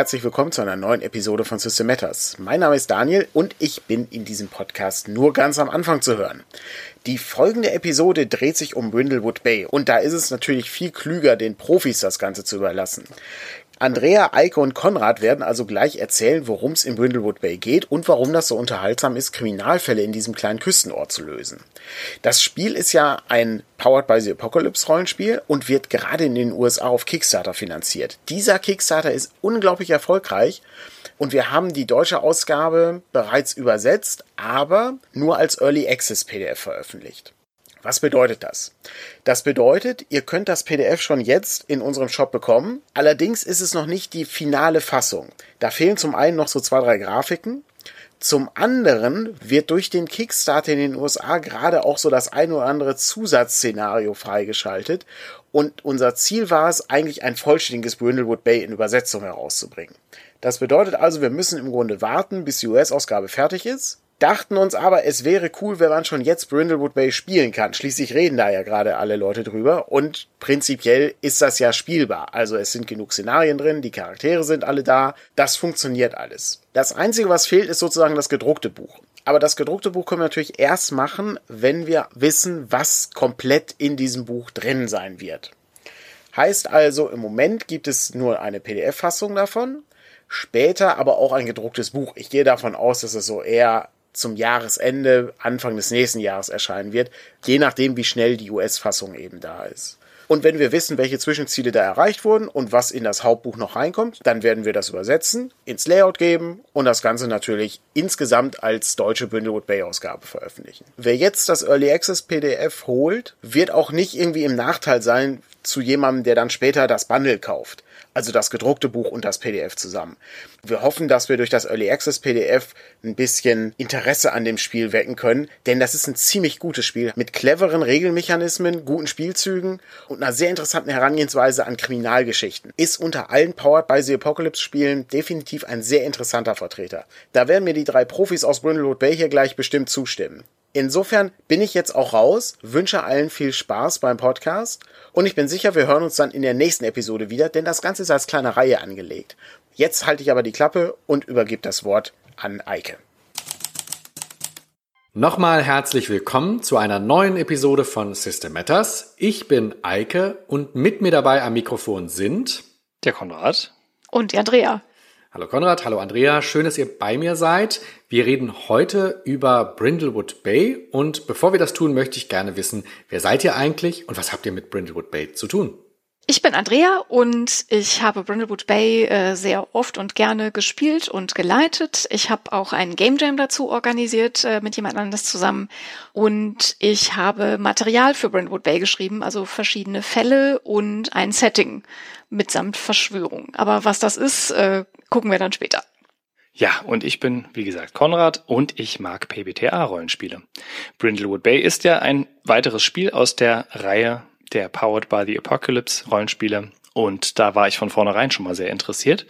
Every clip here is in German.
herzlich willkommen zu einer neuen Episode von System Matters. Mein Name ist Daniel und ich bin in diesem Podcast nur ganz am Anfang zu hören. Die folgende Episode dreht sich um Brindlewood Bay und da ist es natürlich viel klüger, den Profis das Ganze zu überlassen. Andrea, Eike und Konrad werden also gleich erzählen, worum es in Brindlewood Bay geht und warum das so unterhaltsam ist, Kriminalfälle in diesem kleinen Küstenort zu lösen. Das Spiel ist ja ein Powered by the Apocalypse Rollenspiel und wird gerade in den USA auf Kickstarter finanziert. Dieser Kickstarter ist unglaublich erfolgreich und wir haben die deutsche Ausgabe bereits übersetzt, aber nur als Early Access PDF veröffentlicht. Was bedeutet das? Das bedeutet, ihr könnt das PDF schon jetzt in unserem Shop bekommen. Allerdings ist es noch nicht die finale Fassung. Da fehlen zum einen noch so zwei, drei Grafiken. Zum anderen wird durch den Kickstarter in den USA gerade auch so das ein oder andere Zusatzszenario freigeschaltet. Und unser Ziel war es, eigentlich ein vollständiges Brindlewood Bay in Übersetzung herauszubringen. Das bedeutet also, wir müssen im Grunde warten, bis die US-Ausgabe fertig ist dachten uns aber, es wäre cool, wenn man schon jetzt Brindlewood Bay spielen kann. Schließlich reden da ja gerade alle Leute drüber und prinzipiell ist das ja spielbar. Also es sind genug Szenarien drin, die Charaktere sind alle da, das funktioniert alles. Das Einzige, was fehlt, ist sozusagen das gedruckte Buch. Aber das gedruckte Buch können wir natürlich erst machen, wenn wir wissen, was komplett in diesem Buch drin sein wird. Heißt also, im Moment gibt es nur eine PDF-Fassung davon, später aber auch ein gedrucktes Buch. Ich gehe davon aus, dass es so eher zum Jahresende, Anfang des nächsten Jahres erscheinen wird, je nachdem, wie schnell die US-Fassung eben da ist. Und wenn wir wissen, welche Zwischenziele da erreicht wurden und was in das Hauptbuch noch reinkommt, dann werden wir das übersetzen, ins Layout geben und das Ganze natürlich insgesamt als deutsche Bündelwood Bay Ausgabe veröffentlichen. Wer jetzt das Early Access PDF holt, wird auch nicht irgendwie im Nachteil sein zu jemandem, der dann später das Bundle kauft also das gedruckte Buch und das PDF zusammen. Wir hoffen, dass wir durch das Early Access PDF ein bisschen Interesse an dem Spiel wecken können, denn das ist ein ziemlich gutes Spiel mit cleveren Regelmechanismen, guten Spielzügen und einer sehr interessanten Herangehensweise an Kriminalgeschichten. Ist unter allen Powered by the Apocalypse Spielen definitiv ein sehr interessanter Vertreter. Da werden mir die drei Profis aus Brindlewood Bay hier gleich bestimmt zustimmen. Insofern bin ich jetzt auch raus, wünsche allen viel Spaß beim Podcast und ich bin sicher, wir hören uns dann in der nächsten Episode wieder, denn das Ganze ist als kleine Reihe angelegt. Jetzt halte ich aber die Klappe und übergebe das Wort an Eike. Nochmal herzlich willkommen zu einer neuen Episode von System Matters. Ich bin Eike und mit mir dabei am Mikrofon sind der Konrad und die Andrea. Hallo Konrad, hallo Andrea, schön, dass ihr bei mir seid. Wir reden heute über Brindlewood Bay und bevor wir das tun, möchte ich gerne wissen, wer seid ihr eigentlich und was habt ihr mit Brindlewood Bay zu tun? Ich bin Andrea und ich habe Brindlewood Bay äh, sehr oft und gerne gespielt und geleitet. Ich habe auch einen Game Jam dazu organisiert äh, mit jemand anderes zusammen und ich habe Material für Brindlewood Bay geschrieben, also verschiedene Fälle und ein Setting mitsamt Verschwörung. Aber was das ist, äh, gucken wir dann später. Ja, und ich bin, wie gesagt, Konrad und ich mag PBTA-Rollenspiele. Brindlewood Bay ist ja ein weiteres Spiel aus der Reihe der Powered by the Apocalypse Rollenspiele. Und da war ich von vornherein schon mal sehr interessiert.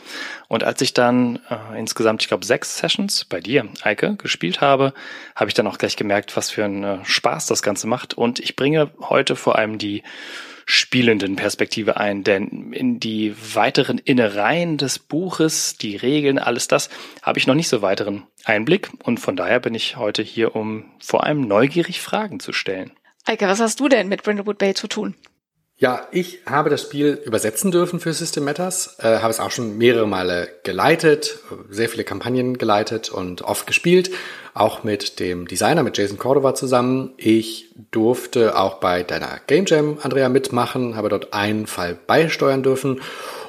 Und als ich dann äh, insgesamt, ich glaube, sechs Sessions bei dir, Eike, gespielt habe, habe ich dann auch gleich gemerkt, was für einen äh, Spaß das Ganze macht. Und ich bringe heute vor allem die spielenden Perspektive ein, denn in die weiteren Innereien des Buches, die Regeln, alles das, habe ich noch nicht so weiteren Einblick und von daher bin ich heute hier, um vor allem neugierig Fragen zu stellen. Eike, was hast du denn mit Brindlewood Bay zu tun? Ja, ich habe das Spiel übersetzen dürfen für System Matters, äh, habe es auch schon mehrere Male geleitet, sehr viele Kampagnen geleitet und oft gespielt, auch mit dem Designer, mit Jason Cordova zusammen. Ich durfte auch bei deiner Game Jam, Andrea, mitmachen, habe dort einen Fall beisteuern dürfen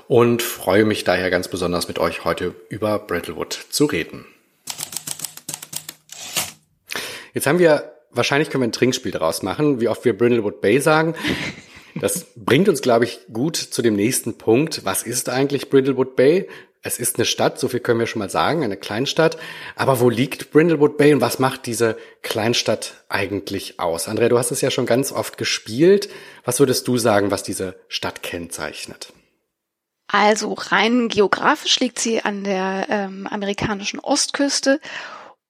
und freue mich daher ganz besonders mit euch heute über Brindlewood zu reden. Jetzt haben wir wahrscheinlich können wir ein Trinkspiel daraus machen, wie oft wir Brindlewood Bay sagen. Das bringt uns, glaube ich, gut zu dem nächsten Punkt. Was ist eigentlich Brindlewood Bay? Es ist eine Stadt, so viel können wir schon mal sagen, eine Kleinstadt. Aber wo liegt Brindlewood Bay und was macht diese Kleinstadt eigentlich aus? Andrea, du hast es ja schon ganz oft gespielt. Was würdest du sagen, was diese Stadt kennzeichnet? Also rein geografisch liegt sie an der ähm, amerikanischen Ostküste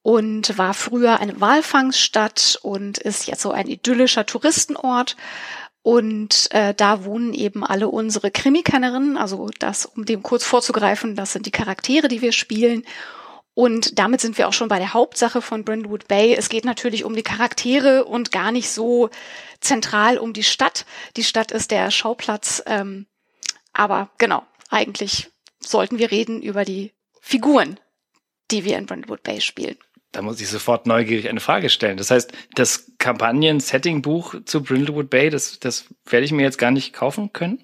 und war früher eine Walfangsstadt und ist jetzt so ein idyllischer Touristenort. Und äh, da wohnen eben alle unsere Krimikennerinnen, also das, um dem kurz vorzugreifen, das sind die Charaktere, die wir spielen. Und damit sind wir auch schon bei der Hauptsache von Brindlewood Bay. Es geht natürlich um die Charaktere und gar nicht so zentral um die Stadt. Die Stadt ist der Schauplatz. Ähm, aber genau, eigentlich sollten wir reden über die Figuren, die wir in Brindlewood Bay spielen. Da muss ich sofort neugierig eine Frage stellen. Das heißt, das Kampagnen-Setting-Buch zu Brindlewood Bay, das, das werde ich mir jetzt gar nicht kaufen können?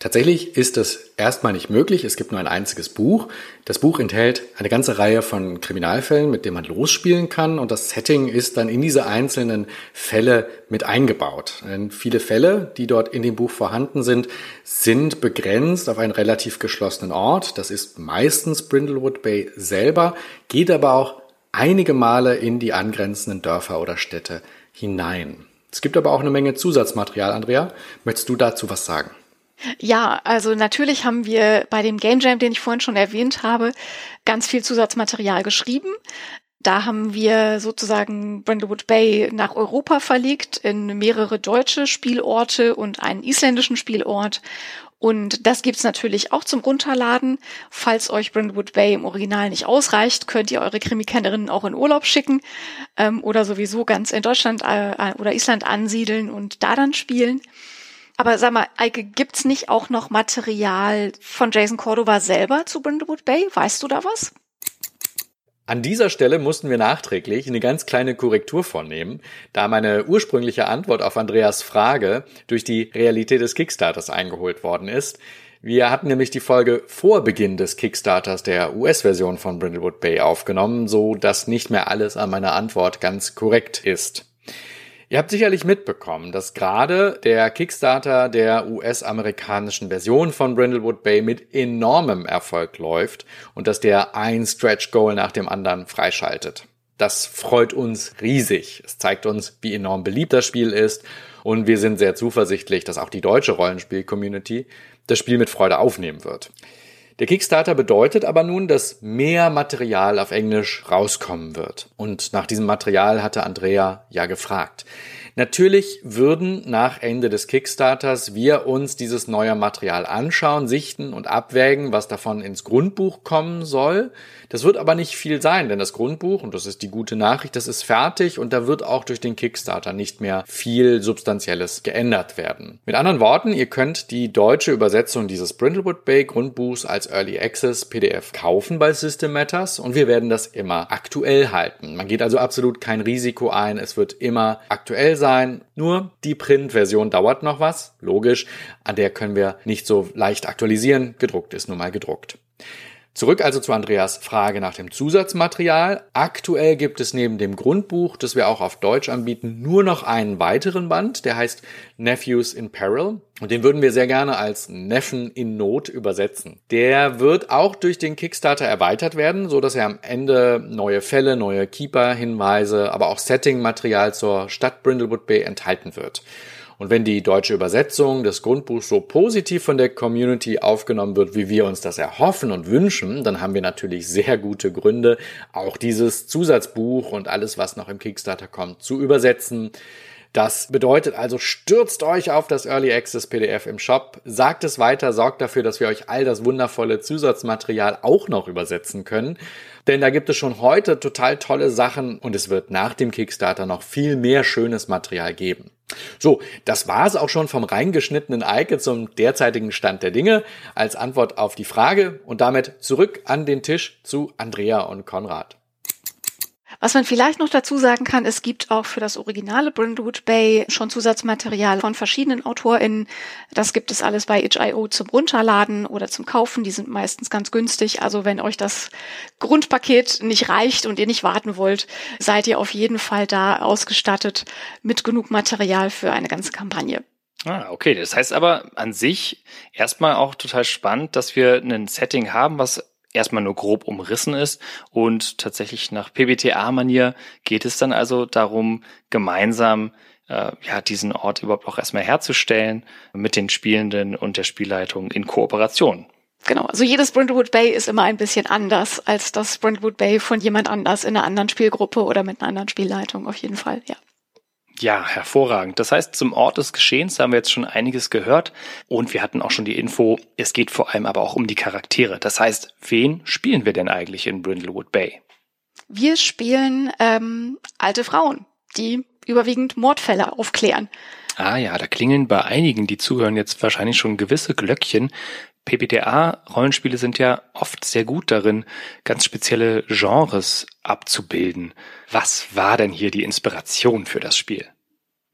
Tatsächlich ist das erstmal nicht möglich. Es gibt nur ein einziges Buch. Das Buch enthält eine ganze Reihe von Kriminalfällen, mit denen man losspielen kann. Und das Setting ist dann in diese einzelnen Fälle mit eingebaut. Denn viele Fälle, die dort in dem Buch vorhanden sind, sind begrenzt auf einen relativ geschlossenen Ort. Das ist meistens Brindlewood Bay selber, geht aber auch einige Male in die angrenzenden Dörfer oder Städte hinein. Es gibt aber auch eine Menge Zusatzmaterial. Andrea, möchtest du dazu was sagen? Ja, also natürlich haben wir bei dem Game Jam, den ich vorhin schon erwähnt habe, ganz viel Zusatzmaterial geschrieben. Da haben wir sozusagen Brindlewood Bay nach Europa verlegt in mehrere deutsche Spielorte und einen isländischen Spielort. Und das gibt's natürlich auch zum Runterladen. Falls euch Brindlewood Bay im Original nicht ausreicht, könnt ihr eure Krimikennerinnen auch in Urlaub schicken ähm, oder sowieso ganz in Deutschland äh, oder Island ansiedeln und da dann spielen. Aber sag mal, Eike, gibt's nicht auch noch Material von Jason Cordova selber zu Brindlewood Bay? Weißt du da was? An dieser Stelle mussten wir nachträglich eine ganz kleine Korrektur vornehmen, da meine ursprüngliche Antwort auf Andreas Frage durch die Realität des Kickstarters eingeholt worden ist. Wir hatten nämlich die Folge vor Beginn des Kickstarters der US-Version von Brindlewood Bay aufgenommen, so dass nicht mehr alles an meiner Antwort ganz korrekt ist. Ihr habt sicherlich mitbekommen, dass gerade der Kickstarter der US-amerikanischen Version von Brindlewood Bay mit enormem Erfolg läuft und dass der ein Stretch Goal nach dem anderen freischaltet. Das freut uns riesig. Es zeigt uns, wie enorm beliebt das Spiel ist und wir sind sehr zuversichtlich, dass auch die deutsche Rollenspiel-Community das Spiel mit Freude aufnehmen wird. Der Kickstarter bedeutet aber nun, dass mehr Material auf Englisch rauskommen wird. Und nach diesem Material hatte Andrea ja gefragt. Natürlich würden nach Ende des Kickstarters wir uns dieses neue Material anschauen, sichten und abwägen, was davon ins Grundbuch kommen soll. Das wird aber nicht viel sein, denn das Grundbuch, und das ist die gute Nachricht, das ist fertig und da wird auch durch den Kickstarter nicht mehr viel Substanzielles geändert werden. Mit anderen Worten, ihr könnt die deutsche Übersetzung dieses Brindlewood Bay Grundbuchs als Early Access PDF kaufen bei System Matters und wir werden das immer aktuell halten. Man geht also absolut kein Risiko ein, es wird immer aktuell sein. Nur die Print-Version dauert noch was, logisch. An der können wir nicht so leicht aktualisieren. Gedruckt ist nun mal gedruckt. Zurück also zu Andreas Frage nach dem Zusatzmaterial. Aktuell gibt es neben dem Grundbuch, das wir auch auf Deutsch anbieten, nur noch einen weiteren Band, der heißt Nephews in Peril. Und den würden wir sehr gerne als Neffen in Not übersetzen. Der wird auch durch den Kickstarter erweitert werden, so dass er am Ende neue Fälle, neue Keeper-Hinweise, aber auch Setting-Material zur Stadt Brindlewood Bay enthalten wird. Und wenn die deutsche Übersetzung des Grundbuchs so positiv von der Community aufgenommen wird, wie wir uns das erhoffen und wünschen, dann haben wir natürlich sehr gute Gründe, auch dieses Zusatzbuch und alles, was noch im Kickstarter kommt, zu übersetzen. Das bedeutet also, stürzt euch auf das Early Access PDF im Shop, sagt es weiter, sorgt dafür, dass wir euch all das wundervolle Zusatzmaterial auch noch übersetzen können. Denn da gibt es schon heute total tolle Sachen und es wird nach dem Kickstarter noch viel mehr schönes Material geben. So, das war es auch schon vom reingeschnittenen Eike zum derzeitigen Stand der Dinge als Antwort auf die Frage und damit zurück an den Tisch zu Andrea und Konrad. Was man vielleicht noch dazu sagen kann, es gibt auch für das originale Brindlewood Bay schon Zusatzmaterial von verschiedenen AutorInnen. Das gibt es alles bei itch.io zum Runterladen oder zum Kaufen. Die sind meistens ganz günstig. Also wenn euch das Grundpaket nicht reicht und ihr nicht warten wollt, seid ihr auf jeden Fall da ausgestattet mit genug Material für eine ganze Kampagne. Ah, okay. Das heißt aber an sich erstmal auch total spannend, dass wir ein Setting haben, was erstmal nur grob umrissen ist und tatsächlich nach PBTA-Manier geht es dann also darum, gemeinsam äh, ja diesen Ort überhaupt auch erstmal herzustellen mit den Spielenden und der Spielleitung in Kooperation. Genau, also jedes Brindlewood Bay ist immer ein bisschen anders als das Brindlewood Bay von jemand anders in einer anderen Spielgruppe oder mit einer anderen Spielleitung, auf jeden Fall, ja. Ja, hervorragend. Das heißt, zum Ort des Geschehens haben wir jetzt schon einiges gehört und wir hatten auch schon die Info, es geht vor allem aber auch um die Charaktere. Das heißt, wen spielen wir denn eigentlich in Brindlewood Bay? Wir spielen ähm, alte Frauen, die überwiegend Mordfälle aufklären. Ah ja, da klingeln bei einigen, die zuhören, jetzt wahrscheinlich schon gewisse Glöckchen. PBTA-Rollenspiele sind ja oft sehr gut darin, ganz spezielle Genres abzubilden. Was war denn hier die Inspiration für das Spiel?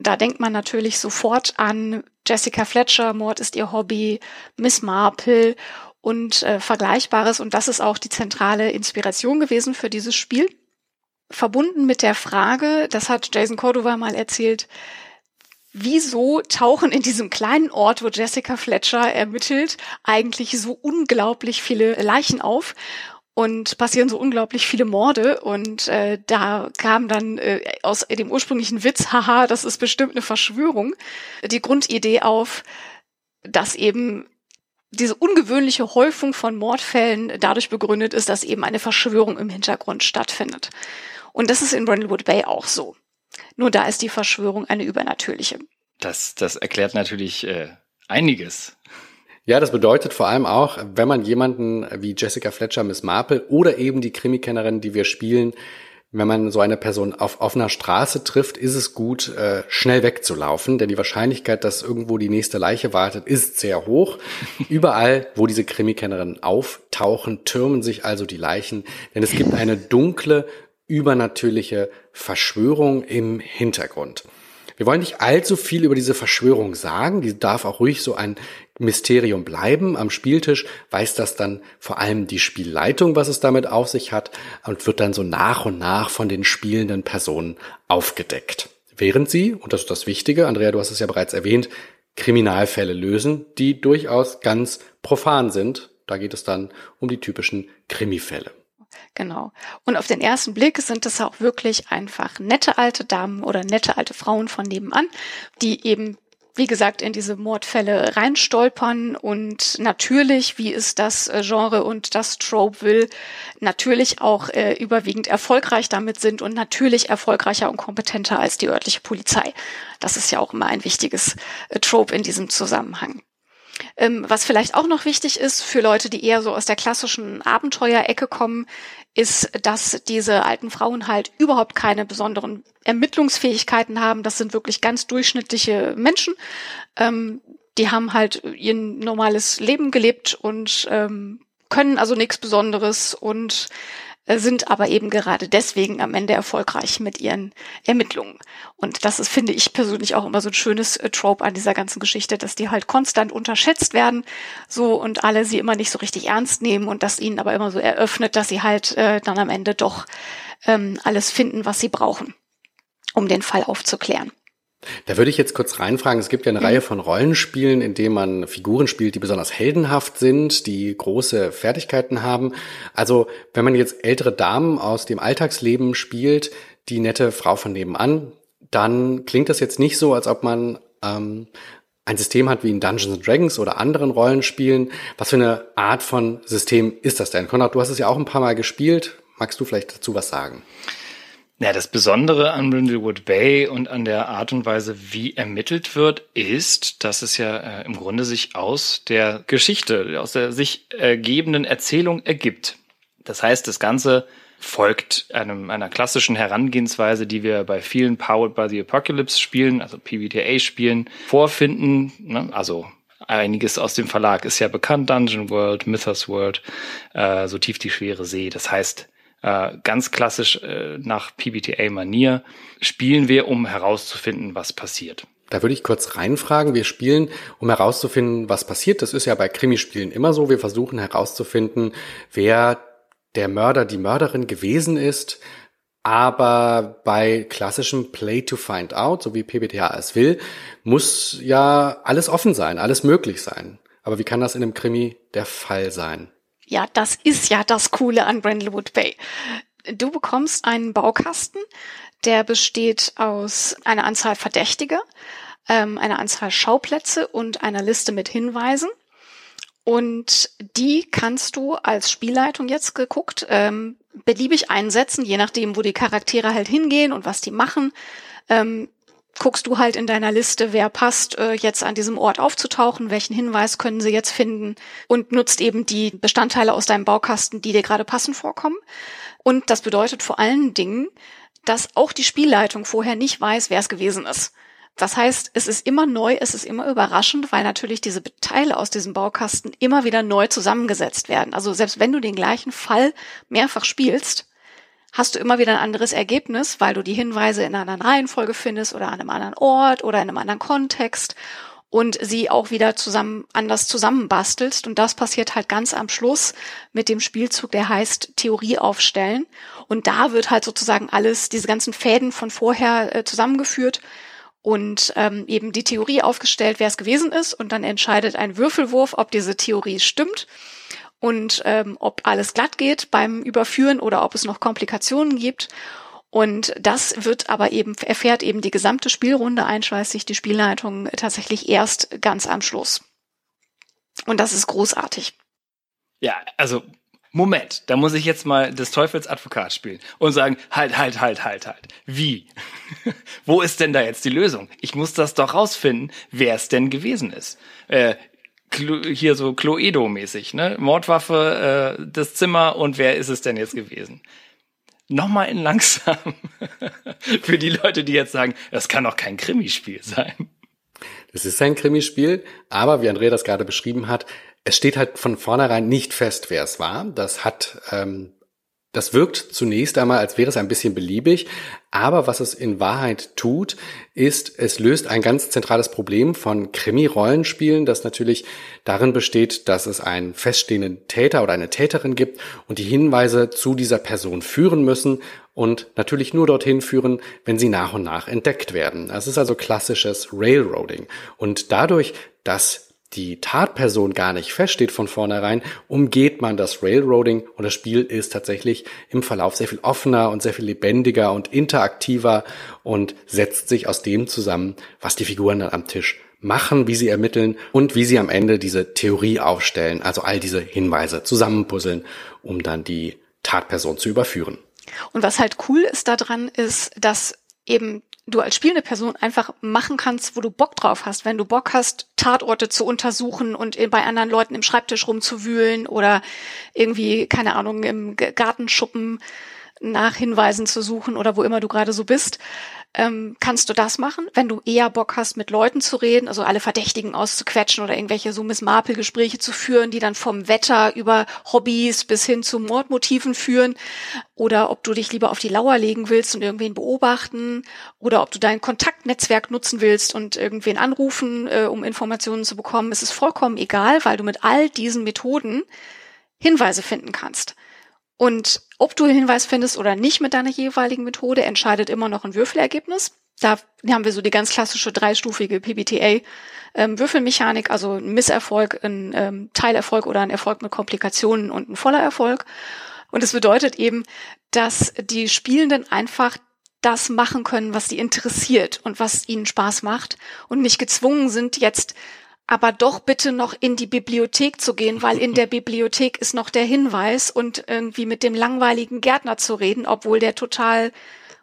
Da denkt man natürlich sofort an Jessica Fletcher, Mord ist ihr Hobby, Miss Marple und äh, Vergleichbares. Und das ist auch die zentrale Inspiration gewesen für dieses Spiel. Verbunden mit der Frage, das hat Jason Cordova mal erzählt, wieso tauchen in diesem kleinen Ort, wo Jessica Fletcher ermittelt, eigentlich so unglaublich viele Leichen auf? und passieren so unglaublich viele Morde und äh, da kam dann äh, aus dem ursprünglichen Witz, haha, das ist bestimmt eine Verschwörung, die Grundidee auf, dass eben diese ungewöhnliche Häufung von Mordfällen dadurch begründet ist, dass eben eine Verschwörung im Hintergrund stattfindet. Und das ist in Brindlewood Bay auch so. Nur da ist die Verschwörung eine übernatürliche. Das, das erklärt natürlich äh, einiges. Ja, das bedeutet vor allem auch, wenn man jemanden wie Jessica Fletcher, Miss Marple oder eben die Krimikennerin, die wir spielen, wenn man so eine Person auf offener Straße trifft, ist es gut, äh, schnell wegzulaufen, denn die Wahrscheinlichkeit, dass irgendwo die nächste Leiche wartet, ist sehr hoch. Überall, wo diese Krimikennerinnen auftauchen, türmen sich also die Leichen, denn es gibt eine dunkle, übernatürliche Verschwörung im Hintergrund. Wir wollen nicht allzu viel über diese Verschwörung sagen. Die darf auch ruhig so ein Mysterium bleiben. Am Spieltisch weiß das dann vor allem die Spielleitung, was es damit auf sich hat und wird dann so nach und nach von den spielenden Personen aufgedeckt. Während sie, und das ist das Wichtige, Andrea, du hast es ja bereits erwähnt, Kriminalfälle lösen, die durchaus ganz profan sind. Da geht es dann um die typischen Krimifälle. Genau. Und auf den ersten Blick sind es auch wirklich einfach nette alte Damen oder nette alte Frauen von nebenan, die eben wie gesagt, in diese Mordfälle reinstolpern und natürlich, wie es das äh, Genre und das Trope will, natürlich auch äh, überwiegend erfolgreich damit sind und natürlich erfolgreicher und kompetenter als die örtliche Polizei. Das ist ja auch immer ein wichtiges äh, Trope in diesem Zusammenhang. Ähm, was vielleicht auch noch wichtig ist für Leute, die eher so aus der klassischen Abenteuerecke kommen, ist, dass diese alten Frauen halt überhaupt keine besonderen Ermittlungsfähigkeiten haben. Das sind wirklich ganz durchschnittliche Menschen. Ähm, die haben halt ihr normales Leben gelebt und ähm, können also nichts Besonderes und sind aber eben gerade deswegen am Ende erfolgreich mit ihren Ermittlungen. Und das ist, finde ich persönlich auch immer so ein schönes äh, Trope an dieser ganzen Geschichte, dass die halt konstant unterschätzt werden, so und alle sie immer nicht so richtig ernst nehmen und das ihnen aber immer so eröffnet, dass sie halt äh, dann am Ende doch ähm, alles finden, was sie brauchen, um den Fall aufzuklären. Da würde ich jetzt kurz reinfragen, es gibt ja eine mhm. Reihe von Rollenspielen, in denen man Figuren spielt, die besonders heldenhaft sind, die große Fertigkeiten haben. Also wenn man jetzt ältere Damen aus dem Alltagsleben spielt, die nette Frau von nebenan, dann klingt das jetzt nicht so, als ob man ähm, ein System hat wie in Dungeons Dragons oder anderen Rollenspielen. Was für eine Art von System ist das denn? Konrad, du hast es ja auch ein paar Mal gespielt. Magst du vielleicht dazu was sagen? Ja, das Besondere an Brindlewood Bay und an der Art und Weise, wie ermittelt wird, ist, dass es ja äh, im Grunde sich aus der Geschichte, aus der sich ergebenden Erzählung ergibt. Das heißt, das Ganze folgt einem, einer klassischen Herangehensweise, die wir bei vielen Powered by the Apocalypse Spielen, also PBTA Spielen, vorfinden. Ne? Also einiges aus dem Verlag ist ja bekannt, Dungeon World, Mythos World, äh, so tief die schwere See. Das heißt, äh, ganz klassisch äh, nach PBTA-Manier spielen wir, um herauszufinden, was passiert. Da würde ich kurz reinfragen. Wir spielen, um herauszufinden, was passiert. Das ist ja bei Krimispielen immer so. Wir versuchen herauszufinden, wer der Mörder, die Mörderin gewesen ist. Aber bei klassischem Play to Find Out, so wie PBTA es will, muss ja alles offen sein, alles möglich sein. Aber wie kann das in einem Krimi der Fall sein? Ja, das ist ja das Coole an Brindlewood Bay. Du bekommst einen Baukasten, der besteht aus einer Anzahl Verdächtiger, ähm, einer Anzahl Schauplätze und einer Liste mit Hinweisen. Und die kannst du als Spielleitung jetzt geguckt ähm, beliebig einsetzen, je nachdem, wo die Charaktere halt hingehen und was die machen. Ähm, guckst du halt in deiner Liste, wer passt, äh, jetzt an diesem Ort aufzutauchen, welchen Hinweis können sie jetzt finden und nutzt eben die Bestandteile aus deinem Baukasten, die dir gerade passend vorkommen. Und das bedeutet vor allen Dingen, dass auch die Spielleitung vorher nicht weiß, wer es gewesen ist. Das heißt, es ist immer neu, es ist immer überraschend, weil natürlich diese Teile aus diesem Baukasten immer wieder neu zusammengesetzt werden. Also selbst wenn du den gleichen Fall mehrfach spielst, hast du immer wieder ein anderes Ergebnis, weil du die Hinweise in einer anderen Reihenfolge findest oder an einem anderen Ort oder in einem anderen Kontext und sie auch wieder zusammen anders zusammenbastelst. Und das passiert halt ganz am Schluss mit dem Spielzug, der heißt Theorie aufstellen. Und da wird halt sozusagen alles, diese ganzen Fäden von vorher äh, zusammengeführt und ähm, eben die Theorie aufgestellt, wer es gewesen ist. Und dann entscheidet ein Würfelwurf, ob diese Theorie stimmt und ähm, ob alles glatt geht beim Überführen oder ob es noch Komplikationen gibt. Und das wird aber eben, erfährt eben die gesamte Spielrunde einschweißig die Spielleitung tatsächlich erst ganz am Schluss. Und das ist großartig. Ja, also Moment, da muss ich jetzt mal des Teufels Advokat spielen und sagen, halt, halt, halt, halt, halt. Wie? Wo ist denn da jetzt die Lösung? Ich muss das doch rausfinden, wer es denn gewesen ist. Äh, hier so Cluedo-mäßig, ne? Mordwaffe, äh, das Zimmer und wer ist es denn jetzt gewesen? Nochmal in langsam. Für die Leute, die jetzt sagen, das kann doch kein Krimispiel sein. Es ist ein Krimispiel, aber wie Andrea das gerade beschrieben hat, es steht halt von vornherein nicht fest, wer es war. Das hat ähm, das wirkt zunächst einmal, als wäre es ein bisschen beliebig, aber was es in Wahrheit tut, ist, es löst ein ganz zentrales Problem von Krimi-Rollenspielen, das natürlich darin besteht, dass es einen feststehenden Täter oder eine Täterin gibt und die Hinweise zu dieser Person führen müssen und natürlich nur dorthin führen, wenn sie nach und nach entdeckt werden. Das ist also klassisches Railroading. Und dadurch, dass die Tatperson gar nicht feststeht von vornherein, umgeht man das Railroading und das Spiel ist tatsächlich im Verlauf sehr viel offener und sehr viel lebendiger und interaktiver und setzt sich aus dem zusammen, was die Figuren dann am Tisch machen, wie sie ermitteln und wie sie am Ende diese Theorie aufstellen, also all diese Hinweise zusammenpuzzeln, um dann die Tatperson zu überführen. Und was halt cool ist daran, ist, dass eben du als spielende Person einfach machen kannst, wo du Bock drauf hast. Wenn du Bock hast, Tatorte zu untersuchen und bei anderen Leuten im Schreibtisch rumzuwühlen oder irgendwie, keine Ahnung, im Gartenschuppen nach Hinweisen zu suchen oder wo immer du gerade so bist, ähm, kannst du das machen. Wenn du eher Bock hast, mit Leuten zu reden, also alle Verdächtigen auszuquetschen oder irgendwelche so Miss Marple-Gespräche zu führen, die dann vom Wetter über Hobbys bis hin zu Mordmotiven führen, oder ob du dich lieber auf die Lauer legen willst und irgendwen beobachten, oder ob du dein Kontaktnetzwerk nutzen willst und irgendwen anrufen, äh, um Informationen zu bekommen, es ist vollkommen egal, weil du mit all diesen Methoden Hinweise finden kannst. Und ob du einen Hinweis findest oder nicht mit deiner jeweiligen Methode, entscheidet immer noch ein Würfelergebnis. Da haben wir so die ganz klassische dreistufige PBTA ähm, also ein Misserfolg, ein ähm, Teilerfolg oder ein Erfolg mit Komplikationen und ein voller Erfolg. Und es bedeutet eben, dass die Spielenden einfach das machen können, was sie interessiert und was ihnen Spaß macht und nicht gezwungen sind, jetzt aber doch bitte noch in die Bibliothek zu gehen, weil in der Bibliothek ist noch der Hinweis und irgendwie mit dem langweiligen Gärtner zu reden, obwohl der total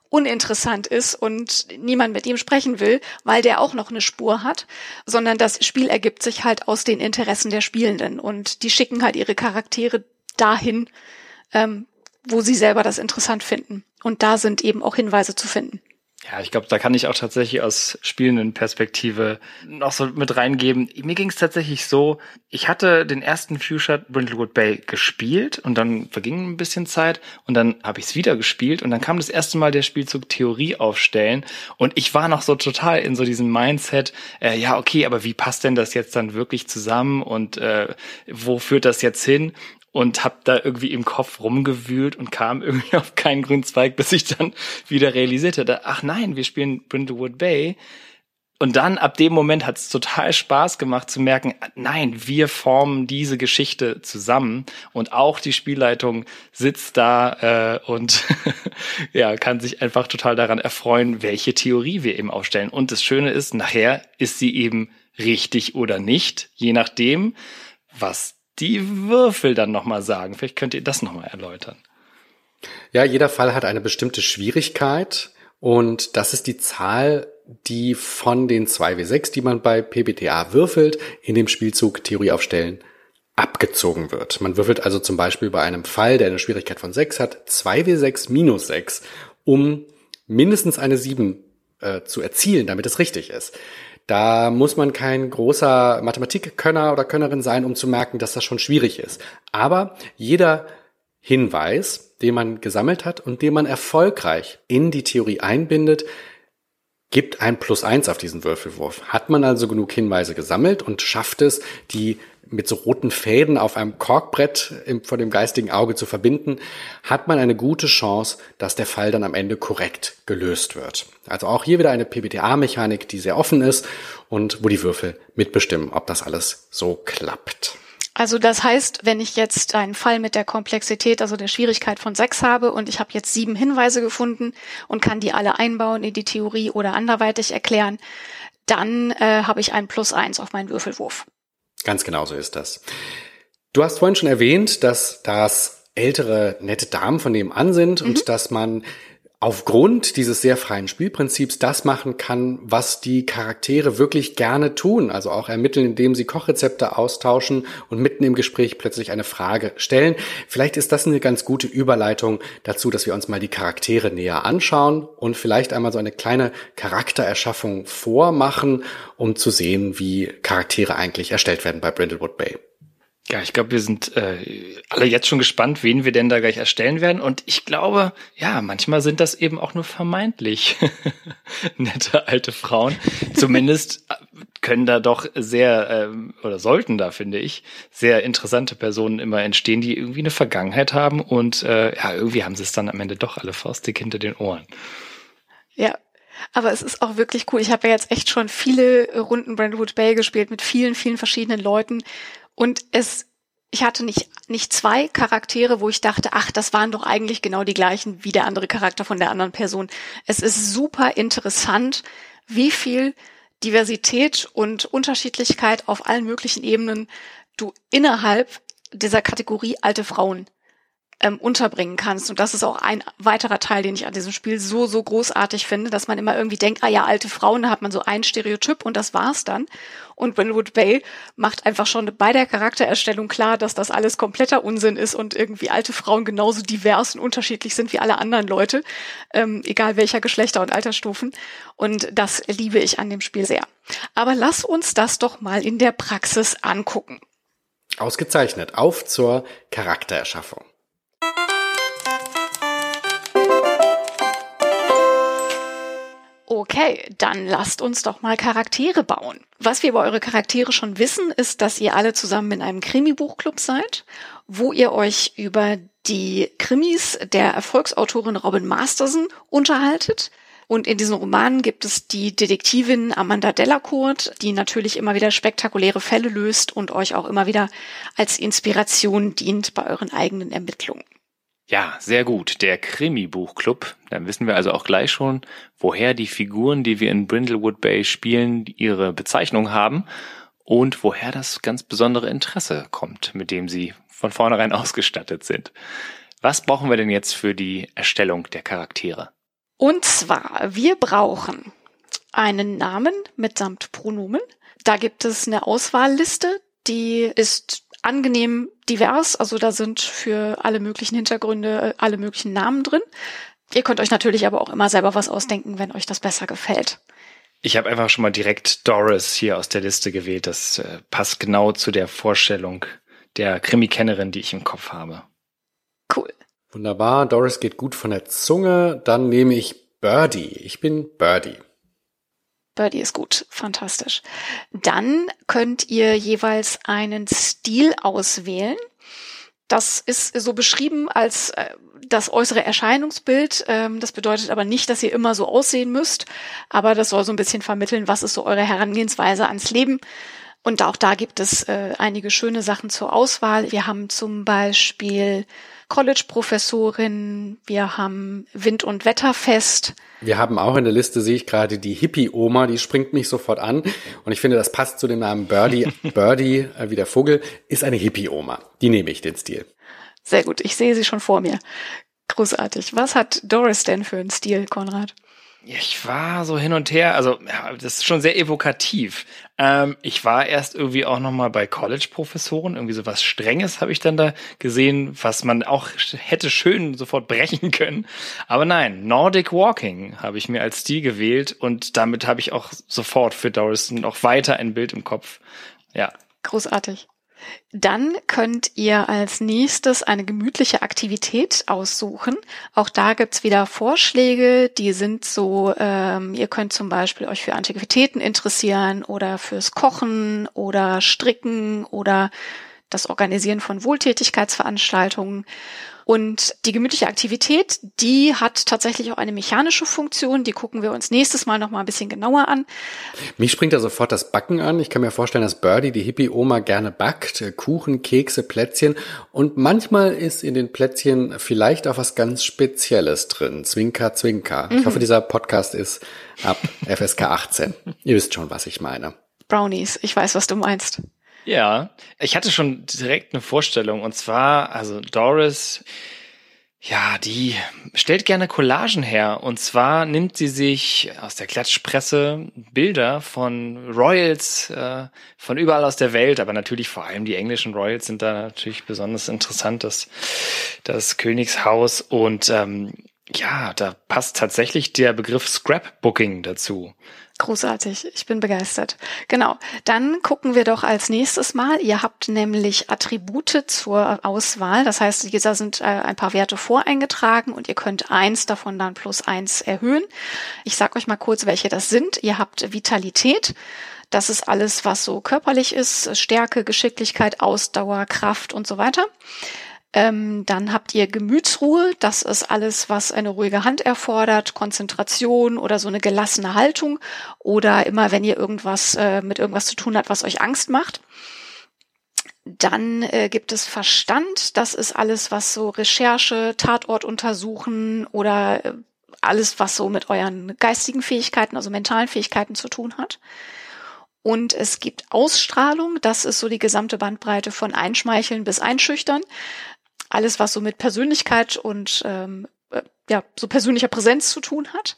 uninteressant ist und niemand mit ihm sprechen will, weil der auch noch eine Spur hat, sondern das Spiel ergibt sich halt aus den Interessen der Spielenden und die schicken halt ihre Charaktere dahin, ähm, wo sie selber das interessant finden. Und da sind eben auch Hinweise zu finden. Ja, ich glaube, da kann ich auch tatsächlich aus spielenden Perspektive noch so mit reingeben. Mir ging es tatsächlich so, ich hatte den ersten Fuchsia Brindlewood Bay gespielt und dann verging ein bisschen Zeit und dann habe ich es wieder gespielt und dann kam das erste Mal der Spielzug Theorie aufstellen und ich war noch so total in so diesem Mindset, äh, ja, okay, aber wie passt denn das jetzt dann wirklich zusammen und äh, wo führt das jetzt hin? Und habe da irgendwie im Kopf rumgewühlt und kam irgendwie auf keinen grünen Zweig, bis ich dann wieder realisierte, ach nein, wir spielen Brindlewood Bay. Und dann ab dem Moment hat es total Spaß gemacht zu merken, nein, wir formen diese Geschichte zusammen und auch die Spielleitung sitzt da äh, und ja kann sich einfach total daran erfreuen, welche Theorie wir eben aufstellen. Und das Schöne ist, nachher ist sie eben richtig oder nicht, je nachdem, was die Würfel dann nochmal sagen. Vielleicht könnt ihr das nochmal erläutern. Ja, jeder Fall hat eine bestimmte Schwierigkeit und das ist die Zahl die von den 2W6, die man bei PBTA würfelt, in dem Spielzug Theorie aufstellen, abgezogen wird. Man würfelt also zum Beispiel bei einem Fall, der eine Schwierigkeit von 6 hat, 2W6 minus 6, um mindestens eine 7 äh, zu erzielen, damit es richtig ist. Da muss man kein großer Mathematikkönner oder Könnerin sein, um zu merken, dass das schon schwierig ist. Aber jeder Hinweis, den man gesammelt hat und den man erfolgreich in die Theorie einbindet, gibt ein Plus eins auf diesen Würfelwurf. Hat man also genug Hinweise gesammelt und schafft es, die mit so roten Fäden auf einem Korkbrett im, vor dem geistigen Auge zu verbinden, hat man eine gute Chance, dass der Fall dann am Ende korrekt gelöst wird. Also auch hier wieder eine PBTA-Mechanik, die sehr offen ist und wo die Würfel mitbestimmen, ob das alles so klappt. Also das heißt, wenn ich jetzt einen Fall mit der Komplexität, also der Schwierigkeit von sechs habe und ich habe jetzt sieben Hinweise gefunden und kann die alle einbauen in die Theorie oder anderweitig erklären, dann äh, habe ich ein Plus eins auf meinen Würfelwurf. Ganz genau so ist das. Du hast vorhin schon erwähnt, dass das ältere, nette Damen von nebenan sind mhm. und dass man aufgrund dieses sehr freien Spielprinzips das machen kann, was die Charaktere wirklich gerne tun. Also auch ermitteln, indem sie Kochrezepte austauschen und mitten im Gespräch plötzlich eine Frage stellen. Vielleicht ist das eine ganz gute Überleitung dazu, dass wir uns mal die Charaktere näher anschauen und vielleicht einmal so eine kleine Charaktererschaffung vormachen, um zu sehen, wie Charaktere eigentlich erstellt werden bei Brindlewood Bay. Ja, ich glaube, wir sind äh, alle jetzt schon gespannt, wen wir denn da gleich erstellen werden. Und ich glaube, ja, manchmal sind das eben auch nur vermeintlich nette alte Frauen. Zumindest äh, können da doch sehr, ähm, oder sollten da, finde ich, sehr interessante Personen immer entstehen, die irgendwie eine Vergangenheit haben. Und äh, ja, irgendwie haben sie es dann am Ende doch alle faustig hinter den Ohren. Ja, aber es ist auch wirklich cool. Ich habe ja jetzt echt schon viele Runden Brentwood Bay gespielt mit vielen, vielen verschiedenen Leuten. Und es, ich hatte nicht, nicht zwei Charaktere, wo ich dachte, ach, das waren doch eigentlich genau die gleichen wie der andere Charakter von der anderen Person. Es ist super interessant, wie viel Diversität und Unterschiedlichkeit auf allen möglichen Ebenen du innerhalb dieser Kategorie alte Frauen ähm, unterbringen kannst. Und das ist auch ein weiterer Teil, den ich an diesem Spiel so, so großartig finde, dass man immer irgendwie denkt, ah ja, alte Frauen, da hat man so ein Stereotyp und das war's dann. Und Brentwood Bay macht einfach schon bei der Charaktererstellung klar, dass das alles kompletter Unsinn ist und irgendwie alte Frauen genauso divers und unterschiedlich sind wie alle anderen Leute, ähm, egal welcher Geschlechter und Altersstufen. Und das liebe ich an dem Spiel sehr. Aber lass uns das doch mal in der Praxis angucken. Ausgezeichnet. Auf zur Charaktererschaffung. Okay, dann lasst uns doch mal Charaktere bauen. Was wir über eure Charaktere schon wissen, ist, dass ihr alle zusammen in einem Krimi-Buchclub seid, wo ihr euch über die Krimis der Erfolgsautorin Robin Masterson unterhaltet. Und in diesen Romanen gibt es die Detektivin Amanda Delacourt, die natürlich immer wieder spektakuläre Fälle löst und euch auch immer wieder als Inspiration dient bei euren eigenen Ermittlungen. Ja, sehr gut. Der Krimi-Buchclub. Dann wissen wir also auch gleich schon, woher die Figuren, die wir in Brindlewood Bay spielen, ihre Bezeichnung haben und woher das ganz besondere Interesse kommt, mit dem sie von vornherein ausgestattet sind. Was brauchen wir denn jetzt für die Erstellung der Charaktere? Und zwar, wir brauchen einen Namen mitsamt Pronomen. Da gibt es eine Auswahlliste, die ist angenehm divers. Also da sind für alle möglichen Hintergründe alle möglichen Namen drin. Ihr könnt euch natürlich aber auch immer selber was ausdenken, wenn euch das besser gefällt. Ich habe einfach schon mal direkt Doris hier aus der Liste gewählt. Das äh, passt genau zu der Vorstellung der Krimi-Kennerin, die ich im Kopf habe. Cool. Wunderbar. Doris geht gut von der Zunge. Dann nehme ich Birdie. Ich bin Birdie. Birdie ist gut, fantastisch. Dann könnt ihr jeweils einen Stil auswählen. Das ist so beschrieben als äh, das äußere Erscheinungsbild. Ähm, das bedeutet aber nicht, dass ihr immer so aussehen müsst, aber das soll so ein bisschen vermitteln, was ist so eure Herangehensweise ans Leben. Und auch da gibt es äh, einige schöne Sachen zur Auswahl. Wir haben zum Beispiel College-Professorin, wir haben Wind- und Wetterfest. Wir haben auch in der Liste, sehe ich gerade, die Hippie-Oma, die springt mich sofort an. Und ich finde, das passt zu dem Namen Birdie. Birdie, äh, wie der Vogel, ist eine Hippie-Oma. Die nehme ich, den Stil. Sehr gut, ich sehe sie schon vor mir. Großartig. Was hat Doris denn für einen Stil, Konrad? Ich war so hin und her, also ja, das ist schon sehr evokativ. Ähm, ich war erst irgendwie auch noch mal bei College-Professoren, irgendwie so was Strenges habe ich dann da gesehen, was man auch hätte schön sofort brechen können. Aber nein, Nordic Walking habe ich mir als Stil gewählt und damit habe ich auch sofort für Doris noch weiter ein Bild im Kopf. Ja. Großartig. Dann könnt ihr als nächstes eine gemütliche Aktivität aussuchen. Auch da gibt's wieder Vorschläge, die sind so, ähm, ihr könnt zum Beispiel euch für Antiquitäten interessieren oder fürs Kochen oder Stricken oder das Organisieren von Wohltätigkeitsveranstaltungen. Und die gemütliche Aktivität, die hat tatsächlich auch eine mechanische Funktion. Die gucken wir uns nächstes Mal noch mal ein bisschen genauer an. Mich springt da sofort das Backen an. Ich kann mir vorstellen, dass Birdie, die Hippie-Oma, gerne backt. Kuchen, Kekse, Plätzchen. Und manchmal ist in den Plätzchen vielleicht auch was ganz Spezielles drin. Zwinker, Zwinker. Mhm. Ich hoffe, dieser Podcast ist ab FSK 18. Ihr wisst schon, was ich meine. Brownies. Ich weiß, was du meinst. Ja, ich hatte schon direkt eine Vorstellung und zwar, also Doris, ja, die stellt gerne Collagen her und zwar nimmt sie sich aus der Klatschpresse Bilder von Royals äh, von überall aus der Welt, aber natürlich vor allem die englischen Royals sind da natürlich besonders interessant, das, das Königshaus und ähm, ja, da passt tatsächlich der Begriff Scrapbooking dazu. Großartig, ich bin begeistert. Genau, dann gucken wir doch als nächstes mal. Ihr habt nämlich Attribute zur Auswahl. Das heißt, da sind äh, ein paar Werte voreingetragen und ihr könnt eins davon dann plus eins erhöhen. Ich sage euch mal kurz, welche das sind. Ihr habt Vitalität. Das ist alles, was so körperlich ist. Stärke, Geschicklichkeit, Ausdauer, Kraft und so weiter. Ähm, dann habt ihr Gemütsruhe. Das ist alles, was eine ruhige Hand erfordert, Konzentration oder so eine gelassene Haltung oder immer, wenn ihr irgendwas äh, mit irgendwas zu tun habt, was euch Angst macht. Dann äh, gibt es Verstand. Das ist alles, was so Recherche, Tatort untersuchen oder äh, alles, was so mit euren geistigen Fähigkeiten, also mentalen Fähigkeiten zu tun hat. Und es gibt Ausstrahlung, das ist so die gesamte Bandbreite von Einschmeicheln bis Einschüchtern alles, was so mit Persönlichkeit und ähm, äh, ja, so persönlicher Präsenz zu tun hat.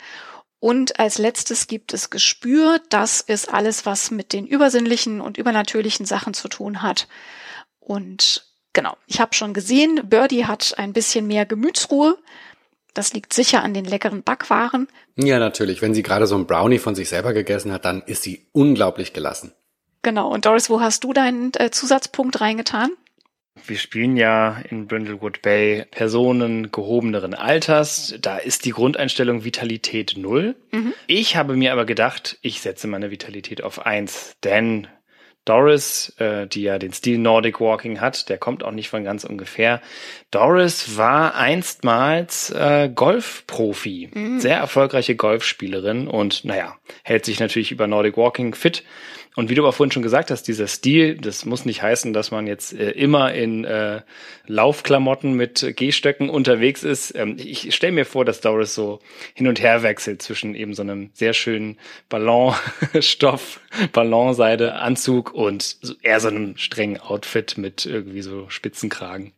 Und als letztes gibt es Gespür. Das ist alles, was mit den übersinnlichen und übernatürlichen Sachen zu tun hat. Und genau, ich habe schon gesehen, Birdie hat ein bisschen mehr Gemütsruhe. Das liegt sicher an den leckeren Backwaren. Ja, natürlich. Wenn sie gerade so ein Brownie von sich selber gegessen hat, dann ist sie unglaublich gelassen. Genau. Und Doris, wo hast du deinen äh, Zusatzpunkt reingetan? Wir spielen ja in Brindlewood Bay Personen gehobeneren Alters. Da ist die Grundeinstellung Vitalität null. Mhm. Ich habe mir aber gedacht, ich setze meine Vitalität auf eins, denn Doris, äh, die ja den Stil Nordic Walking hat, der kommt auch nicht von ganz ungefähr. Doris war einstmals äh, Golfprofi, mhm. sehr erfolgreiche Golfspielerin und naja, hält sich natürlich über Nordic Walking fit. Und wie du aber vorhin schon gesagt hast, dieser Stil, das muss nicht heißen, dass man jetzt äh, immer in äh, Laufklamotten mit Gehstöcken unterwegs ist. Ähm, ich stelle mir vor, dass Doris so hin und her wechselt zwischen eben so einem sehr schönen Ballonstoff, Ballonseide, Anzug und eher so einem strengen Outfit mit irgendwie so Spitzenkragen.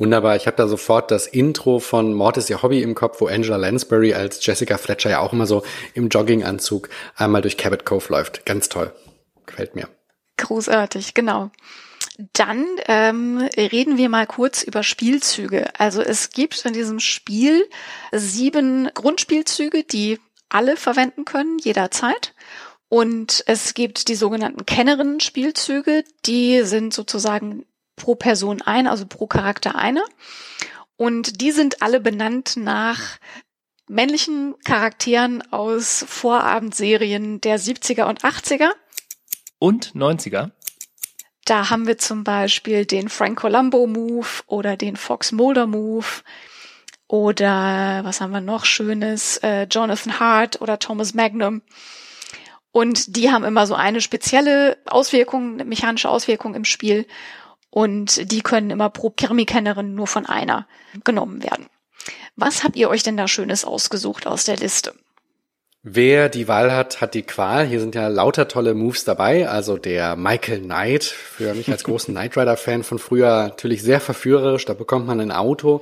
Wunderbar, ich habe da sofort das Intro von Mord ist ihr Hobby im Kopf, wo Angela Lansbury als Jessica Fletcher ja auch immer so im Jogginganzug einmal durch Cabot Cove läuft. Ganz toll. Gefällt mir. Großartig, genau. Dann ähm, reden wir mal kurz über Spielzüge. Also es gibt in diesem Spiel sieben Grundspielzüge, die alle verwenden können, jederzeit. Und es gibt die sogenannten Kennerinnen-Spielzüge, die sind sozusagen pro Person ein, also pro Charakter eine. Und die sind alle benannt nach männlichen Charakteren aus Vorabendserien der 70er und 80er und 90er. Da haben wir zum Beispiel den Frank Colombo Move oder den Fox Mulder Move oder was haben wir noch Schönes, äh, Jonathan Hart oder Thomas Magnum. Und die haben immer so eine spezielle Auswirkung, eine mechanische Auswirkung im Spiel. Und die können immer pro Krimi-Kennerin nur von einer genommen werden. Was habt ihr euch denn da Schönes ausgesucht aus der Liste? Wer die Wahl hat, hat die Qual. Hier sind ja lauter tolle Moves dabei. Also der Michael Knight, für mich als großen Knight Rider-Fan von früher natürlich sehr verführerisch. Da bekommt man ein Auto.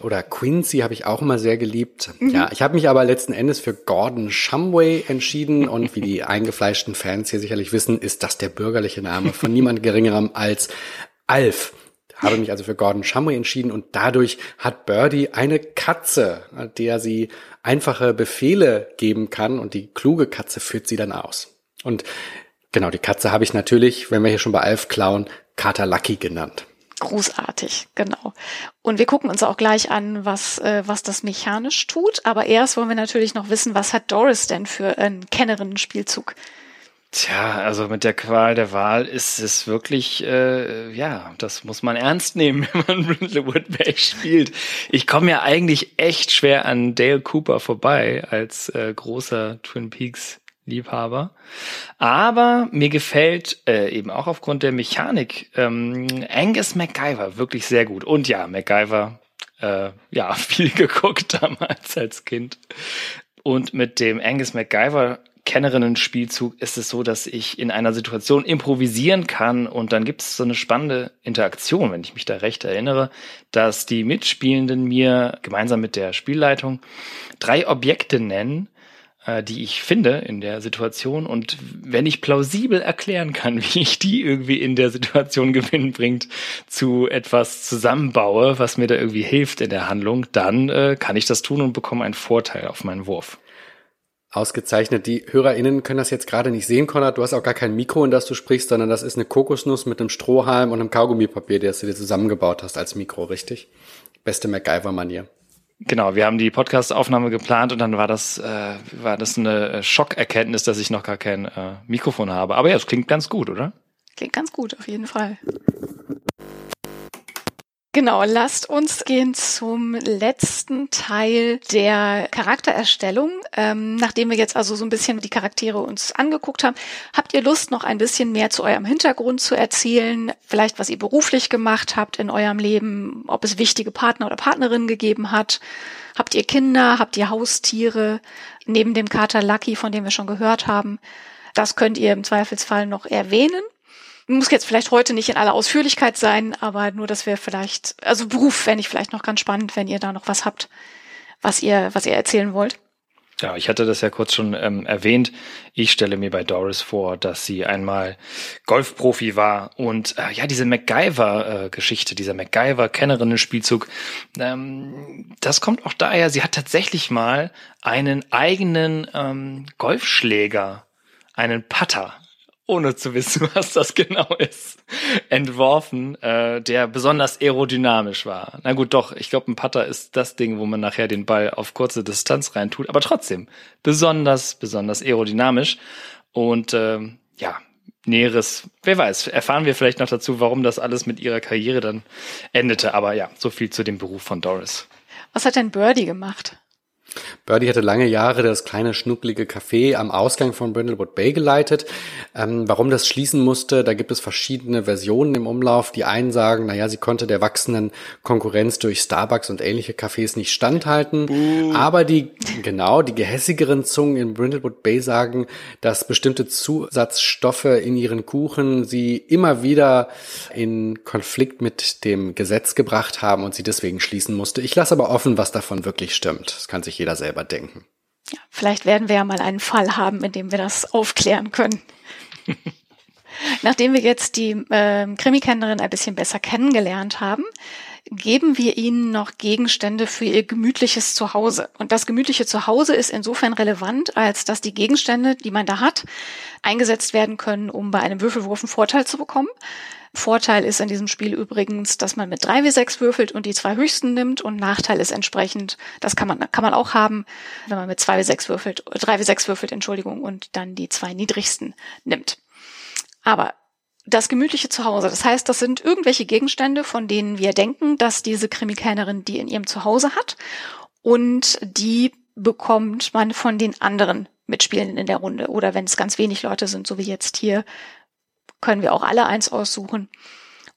Oder Quincy habe ich auch immer sehr geliebt. Mhm. Ja, ich habe mich aber letzten Endes für Gordon Shumway entschieden. Und wie die eingefleischten Fans hier sicherlich wissen, ist das der bürgerliche Name von niemand geringerem als Alf habe mich also für Gordon Shumway entschieden und dadurch hat Birdie eine Katze, der sie einfache Befehle geben kann und die kluge Katze führt sie dann aus. Und genau, die Katze habe ich natürlich, wenn wir hier schon bei Alf klauen, Kater Lucky genannt. Großartig, genau. Und wir gucken uns auch gleich an, was, äh, was das mechanisch tut. Aber erst wollen wir natürlich noch wissen, was hat Doris denn für einen Kennerinnen-Spielzug? Tja, also mit der Qual der Wahl ist es wirklich, äh, ja, das muss man ernst nehmen, wenn man Brindlewood Bay spielt. Ich komme ja eigentlich echt schwer an Dale Cooper vorbei als äh, großer Twin Peaks Liebhaber. Aber mir gefällt äh, eben auch aufgrund der Mechanik ähm, Angus MacGyver wirklich sehr gut. Und ja, MacGyver, äh, ja, viel geguckt damals als Kind. Und mit dem Angus MacGyver Kennerinnen-Spielzug ist es so, dass ich in einer Situation improvisieren kann und dann gibt es so eine spannende Interaktion, wenn ich mich da recht erinnere, dass die Mitspielenden mir gemeinsam mit der Spielleitung drei Objekte nennen, äh, die ich finde in der Situation und wenn ich plausibel erklären kann, wie ich die irgendwie in der Situation gewinnbringt zu etwas zusammenbaue, was mir da irgendwie hilft in der Handlung, dann äh, kann ich das tun und bekomme einen Vorteil auf meinen Wurf. Ausgezeichnet. Die HörerInnen können das jetzt gerade nicht sehen, Konrad. Du hast auch gar kein Mikro, in das du sprichst, sondern das ist eine Kokosnuss mit einem Strohhalm und einem Kaugummipapier, das du dir zusammengebaut hast als Mikro, richtig? Beste MacGyver-Manier. Genau, wir haben die Podcast-Aufnahme geplant und dann war das, äh, war das eine Schockerkenntnis, dass ich noch gar kein äh, Mikrofon habe. Aber ja, es klingt ganz gut, oder? Klingt ganz gut, auf jeden Fall. Genau, lasst uns gehen zum letzten Teil der Charaktererstellung. Ähm, nachdem wir jetzt also so ein bisschen die Charaktere uns angeguckt haben, habt ihr Lust, noch ein bisschen mehr zu eurem Hintergrund zu erzählen? Vielleicht, was ihr beruflich gemacht habt in eurem Leben, ob es wichtige Partner oder Partnerinnen gegeben hat? Habt ihr Kinder? Habt ihr Haustiere? Neben dem Kater Lucky, von dem wir schon gehört haben. Das könnt ihr im Zweifelsfall noch erwähnen muss jetzt vielleicht heute nicht in aller Ausführlichkeit sein, aber nur, dass wir vielleicht, also Beruf fände ich vielleicht noch ganz spannend, wenn ihr da noch was habt, was ihr, was ihr erzählen wollt. Ja, ich hatte das ja kurz schon ähm, erwähnt. Ich stelle mir bei Doris vor, dass sie einmal Golfprofi war und äh, ja, diese MacGyver-Geschichte, äh, dieser MacGyver-Kennerinnen-Spielzug, ähm, das kommt auch daher, sie hat tatsächlich mal einen eigenen ähm, Golfschläger, einen Putter ohne zu wissen, was das genau ist, entworfen, äh, der besonders aerodynamisch war. Na gut, doch, ich glaube, ein Putter ist das Ding, wo man nachher den Ball auf kurze Distanz reintut, aber trotzdem besonders, besonders aerodynamisch. Und äh, ja, Näheres, wer weiß, erfahren wir vielleicht noch dazu, warum das alles mit ihrer Karriere dann endete. Aber ja, so viel zu dem Beruf von Doris. Was hat denn Birdie gemacht? Birdie hatte lange Jahre das kleine schnucklige Café am Ausgang von Brindlewood Bay geleitet. Ähm, warum das schließen musste, da gibt es verschiedene Versionen im Umlauf. Die einen sagen, naja, sie konnte der wachsenden Konkurrenz durch Starbucks und ähnliche Cafés nicht standhalten. Uh. Aber die, genau, die gehässigeren Zungen in Brindlewood Bay sagen, dass bestimmte Zusatzstoffe in ihren Kuchen sie immer wieder in Konflikt mit dem Gesetz gebracht haben und sie deswegen schließen musste. Ich lasse aber offen, was davon wirklich stimmt. Das kann sich jeder selber denken. Ja, vielleicht werden wir ja mal einen Fall haben, in dem wir das aufklären können. Nachdem wir jetzt die äh, Krimikennerin ein bisschen besser kennengelernt haben, geben wir ihnen noch Gegenstände für ihr gemütliches Zuhause. Und das gemütliche Zuhause ist insofern relevant, als dass die Gegenstände, die man da hat, eingesetzt werden können, um bei einem Würfelwurf einen Vorteil zu bekommen. Vorteil ist in diesem Spiel übrigens, dass man mit 3W6 würfelt und die zwei höchsten nimmt und Nachteil ist entsprechend, das kann man, kann man auch haben, wenn man mit 2W6 würfelt, 3W6 würfelt, Entschuldigung, und dann die zwei niedrigsten nimmt. Aber das gemütliche Zuhause, das heißt, das sind irgendwelche Gegenstände, von denen wir denken, dass diese Krimikennerin die in ihrem Zuhause hat und die bekommt man von den anderen Mitspielenden in der Runde. Oder wenn es ganz wenig Leute sind, so wie jetzt hier, können wir auch alle eins aussuchen.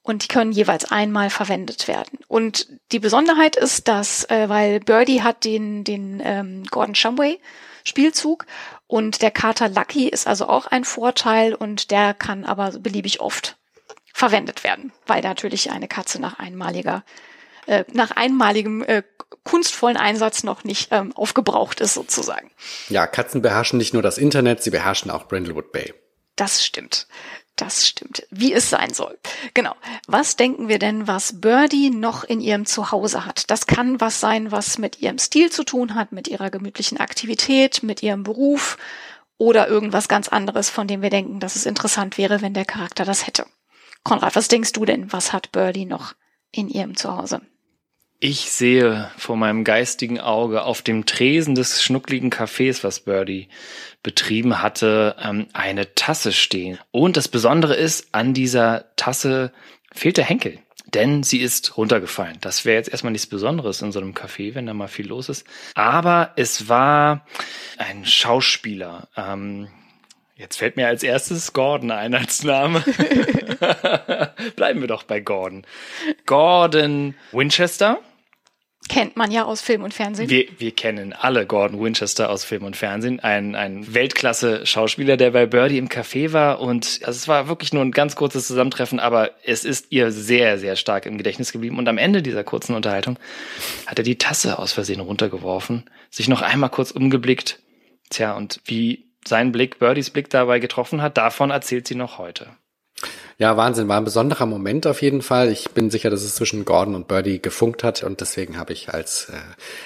Und die können jeweils einmal verwendet werden. Und die Besonderheit ist, dass, äh, weil Birdie hat den, den ähm, Gordon Shumway Spielzug. Und der Kater Lucky ist also auch ein Vorteil und der kann aber beliebig oft verwendet werden, weil natürlich eine Katze nach einmaliger äh, nach einmaligem äh, kunstvollen Einsatz noch nicht ähm, aufgebraucht ist sozusagen. Ja, Katzen beherrschen nicht nur das Internet, sie beherrschen auch Brindlewood Bay. Das stimmt. Das stimmt. Wie es sein soll. Genau. Was denken wir denn, was Birdie noch in ihrem Zuhause hat? Das kann was sein, was mit ihrem Stil zu tun hat, mit ihrer gemütlichen Aktivität, mit ihrem Beruf oder irgendwas ganz anderes, von dem wir denken, dass es interessant wäre, wenn der Charakter das hätte. Konrad, was denkst du denn, was hat Birdie noch in ihrem Zuhause? Ich sehe vor meinem geistigen Auge auf dem Tresen des schnuckligen Cafés, was Birdie betrieben hatte, ähm, eine Tasse stehen. Und das Besondere ist, an dieser Tasse fehlt der Henkel. Denn sie ist runtergefallen. Das wäre jetzt erstmal nichts Besonderes in so einem Café, wenn da mal viel los ist. Aber es war ein Schauspieler. Ähm, jetzt fällt mir als erstes Gordon ein als Name. Bleiben wir doch bei Gordon. Gordon Winchester Kennt man ja aus Film und Fernsehen. Wir, wir kennen alle Gordon Winchester aus Film und Fernsehen. Ein, ein Weltklasse-Schauspieler, der bei Birdie im Café war. Und also es war wirklich nur ein ganz kurzes Zusammentreffen, aber es ist ihr sehr, sehr stark im Gedächtnis geblieben. Und am Ende dieser kurzen Unterhaltung hat er die Tasse aus Versehen runtergeworfen, sich noch einmal kurz umgeblickt. Tja, und wie sein Blick Birdies Blick dabei getroffen hat, davon erzählt sie noch heute. Ja, Wahnsinn, war ein besonderer Moment auf jeden Fall. Ich bin sicher, dass es zwischen Gordon und Birdie gefunkt hat und deswegen habe ich als äh,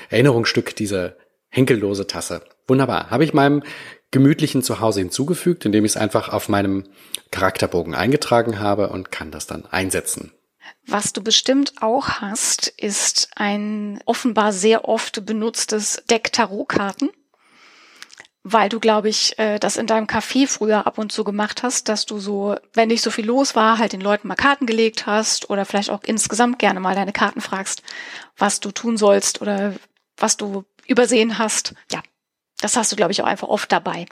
Erinnerungsstück diese henkellose Tasse. Wunderbar. Habe ich meinem gemütlichen Zuhause hinzugefügt, indem ich es einfach auf meinem Charakterbogen eingetragen habe und kann das dann einsetzen. Was du bestimmt auch hast, ist ein offenbar sehr oft benutztes Deck Tarotkarten weil du, glaube ich, äh, das in deinem Café früher ab und zu gemacht hast, dass du so, wenn nicht so viel los war, halt den Leuten mal Karten gelegt hast oder vielleicht auch insgesamt gerne mal deine Karten fragst, was du tun sollst oder was du übersehen hast. Ja, das hast du, glaube ich, auch einfach oft dabei.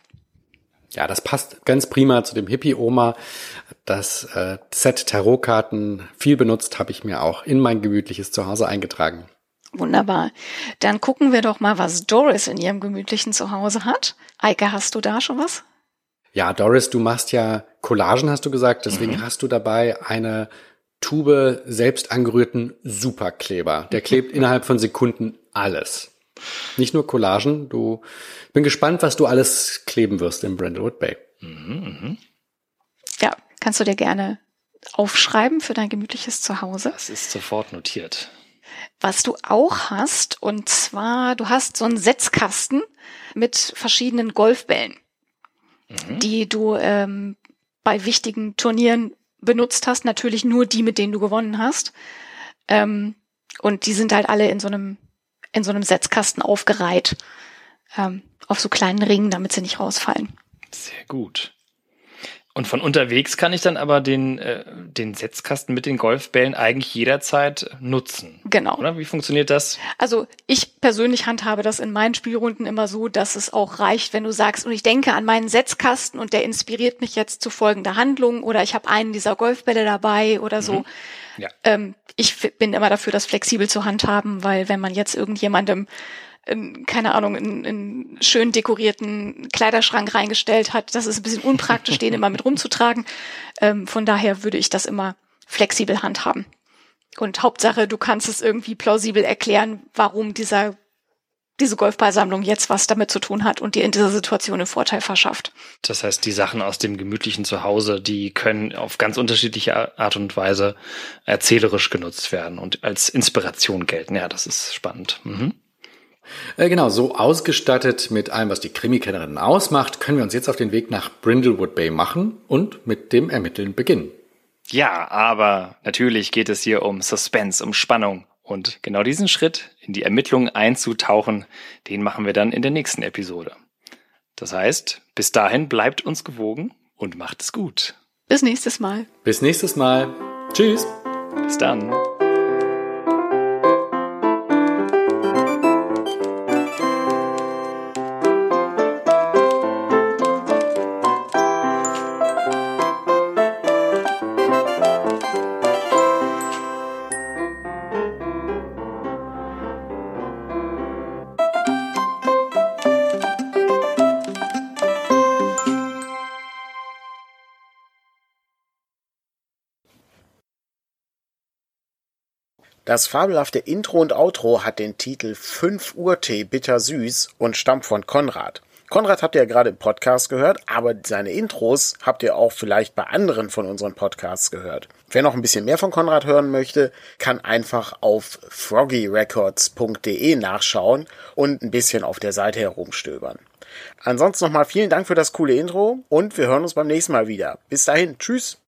Ja, das passt ganz prima zu dem Hippie-Oma. Das äh, Set Tarotkarten, viel benutzt, habe ich mir auch in mein gemütliches Zuhause eingetragen. Wunderbar. Dann gucken wir doch mal, was Doris in ihrem gemütlichen Zuhause hat. Eike, hast du da schon was? Ja, Doris, du machst ja Collagen, hast du gesagt. Deswegen mhm. hast du dabei eine Tube selbst angerührten Superkleber. Der klebt innerhalb von Sekunden alles. Nicht nur Collagen. Du bin gespannt, was du alles kleben wirst im Brindlewood Bay. Mhm, mh. Ja, kannst du dir gerne aufschreiben für dein gemütliches Zuhause. Das ist sofort notiert was du auch hast. Und zwar, du hast so einen Setzkasten mit verschiedenen Golfbällen, mhm. die du ähm, bei wichtigen Turnieren benutzt hast. Natürlich nur die, mit denen du gewonnen hast. Ähm, und die sind halt alle in so einem, in so einem Setzkasten aufgereiht. Ähm, auf so kleinen Ringen, damit sie nicht rausfallen. Sehr gut. Und von unterwegs kann ich dann aber den, äh, den Setzkasten mit den Golfbällen eigentlich jederzeit nutzen. Genau. Oder wie funktioniert das? Also ich persönlich handhabe das in meinen Spielrunden immer so, dass es auch reicht, wenn du sagst, und ich denke an meinen Setzkasten und der inspiriert mich jetzt zu folgender Handlung oder ich habe einen dieser Golfbälle dabei oder so. Mhm. Ja. Ähm, ich bin immer dafür, das flexibel zu handhaben, weil wenn man jetzt irgendjemandem in, keine Ahnung, in, in schön dekorierten Kleiderschrank reingestellt hat. Das ist ein bisschen unpraktisch, den immer mit rumzutragen. Ähm, von daher würde ich das immer flexibel handhaben. Und Hauptsache, du kannst es irgendwie plausibel erklären, warum dieser diese Golfballsammlung jetzt was damit zu tun hat und dir in dieser Situation einen Vorteil verschafft. Das heißt, die Sachen aus dem gemütlichen Zuhause, die können auf ganz unterschiedliche Art und Weise erzählerisch genutzt werden und als Inspiration gelten. Ja, das ist spannend. Mhm. Äh, genau, so ausgestattet mit allem, was die Krimikennerin ausmacht, können wir uns jetzt auf den Weg nach Brindlewood Bay machen und mit dem Ermitteln beginnen. Ja, aber natürlich geht es hier um Suspense, um Spannung. Und genau diesen Schritt in die Ermittlungen einzutauchen, den machen wir dann in der nächsten Episode. Das heißt, bis dahin bleibt uns gewogen und macht es gut. Bis nächstes Mal. Bis nächstes Mal. Tschüss. Bis dann. Das fabelhafte Intro und Outro hat den Titel 5 Uhr Tee bittersüß und stammt von Konrad. Konrad habt ihr ja gerade im Podcast gehört, aber seine Intros habt ihr auch vielleicht bei anderen von unseren Podcasts gehört. Wer noch ein bisschen mehr von Konrad hören möchte, kann einfach auf froggyrecords.de nachschauen und ein bisschen auf der Seite herumstöbern. Ansonsten nochmal vielen Dank für das coole Intro und wir hören uns beim nächsten Mal wieder. Bis dahin, tschüss!